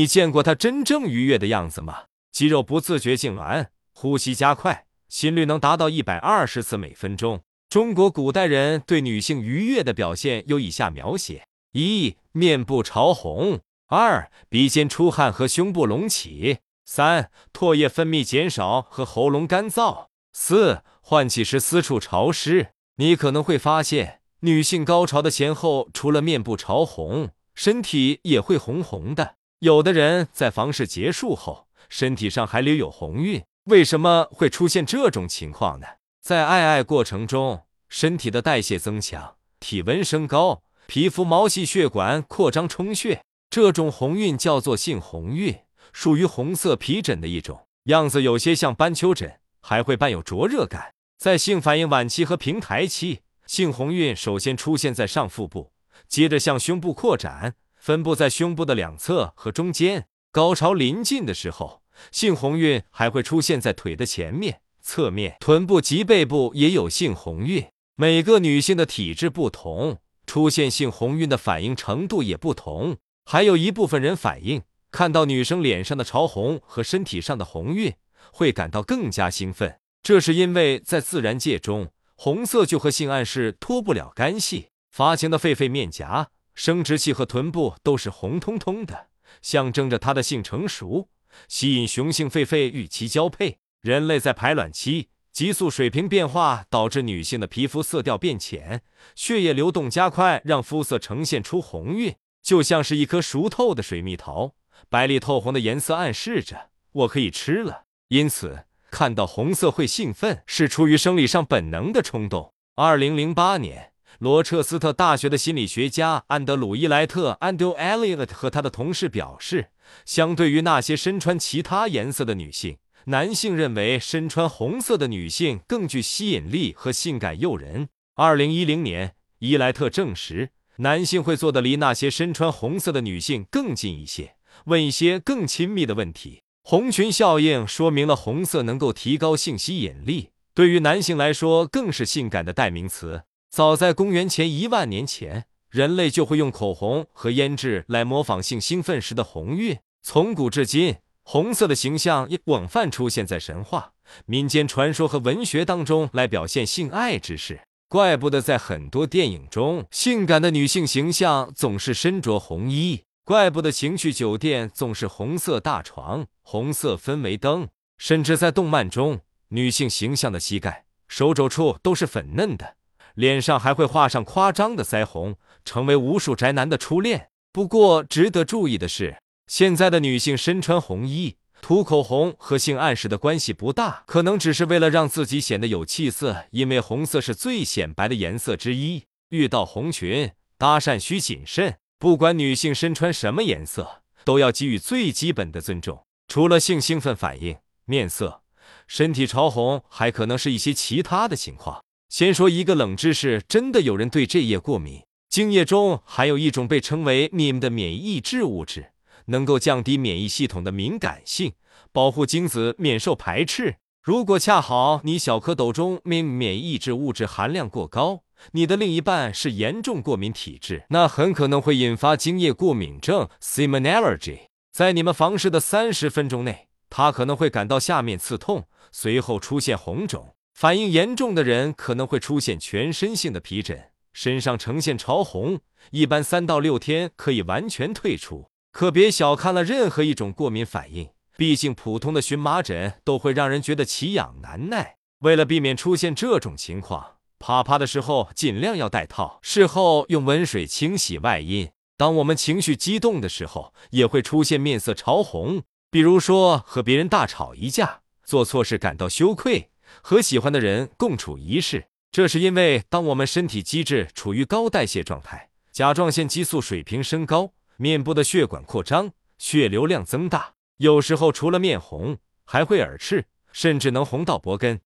你见过她真正愉悦的样子吗？肌肉不自觉痉挛，呼吸加快，心率能达到一百二十次每分钟。中国古代人对女性愉悦的表现有以下描写：一、面部潮红；二、鼻尖出汗和胸部隆起；三、唾液分泌减少和喉咙干燥；四、换气时私处潮湿。你可能会发现，女性高潮的前后，除了面部潮红，身体也会红红的。有的人在房事结束后，身体上还留有红晕。为什么会出现这种情况呢？在爱爱过程中，身体的代谢增强，体温升高，皮肤毛细血管扩张充血，这种红晕叫做性红晕，属于红色皮疹的一种，样子有些像斑丘疹，还会伴有灼热感。在性反应晚期和平台期，性红晕首先出现在上腹部，接着向胸部扩展，分布在胸部的两侧和中间。高潮临近的时候，性红晕还会出现在腿的前面、侧面、臀部及背部，也有性红晕。每个女性的体质不同，出现性红晕的反应程度也不同。还有一部分人反应，看到女生脸上的潮红和身体上的红晕，会感到更加兴奋。这是因为在自然界中，红色就和性暗示脱不了干系。发情的狒狒面颊、生殖器和臀部都是红彤彤的，象征着它的性成熟，吸引雄性狒狒与其交配。人类在排卵期，激素水平变化导致女性的皮肤色调变浅，血液流动加快，让肤色呈现出红晕，就像是一颗熟透的水蜜桃，白里透红的颜色暗示着我可以吃了。因此。看到红色会兴奋，是出于生理上本能的冲动。二零零八年，罗彻斯特大学的心理学家安德鲁伊莱特 （Andrew Elliot） 和他的同事表示，相对于那些身穿其他颜色的女性，男性认为身穿红色的女性更具吸引力和性感诱人。二零一零年，伊莱特证实，男性会坐得离那些身穿红色的女性更近一些，问一些更亲密的问题。红裙效应说明了红色能够提高性吸引力，对于男性来说更是性感的代名词。早在公元前一万年前，人类就会用口红和胭脂来模仿性兴奋时的红晕。从古至今，红色的形象也广泛出现在神话、民间传说和文学当中来表现性爱之事。怪不得在很多电影中，性感的女性形象总是身着红衣。怪不得情趣酒店总是红色大床、红色氛围灯，甚至在动漫中，女性形象的膝盖、手肘处都是粉嫩的，脸上还会画上夸张的腮红，成为无数宅男的初恋。不过，值得注意的是，现在的女性身穿红衣、涂口红和性暗示的关系不大，可能只是为了让自己显得有气色，因为红色是最显白的颜色之一。遇到红裙搭讪需谨慎。不管女性身穿什么颜色，都要给予最基本的尊重。除了性兴奋反应、面色、身体潮红，还可能是一些其他的情况。先说一个冷知识：真的有人对这液过敏。精液中含有一种被称为 “mim” 的免疫抑制物质，能够降低免疫系统的敏感性，保护精子免受排斥。如果恰好你小蝌蚪中 mim 免疫抑制物质含量过高，你的另一半是严重过敏体质，那很可能会引发精液过敏症 （semen allergy）。在你们房事的三十分钟内，他可能会感到下面刺痛，随后出现红肿。反应严重的人可能会出现全身性的皮疹，身上呈现潮红，一般三到六天可以完全退出。可别小看了任何一种过敏反应，毕竟普通的荨麻疹都会让人觉得奇痒难耐。为了避免出现这种情况，啪啪的时候尽量要戴套，事后用温水清洗外阴。当我们情绪激动的时候，也会出现面色潮红，比如说和别人大吵一架，做错事感到羞愧，和喜欢的人共处一室。这是因为当我们身体机制处于高代谢状态，甲状腺激素水平升高，面部的血管扩张，血流量增大，有时候除了面红，还会耳赤，甚至能红到脖根。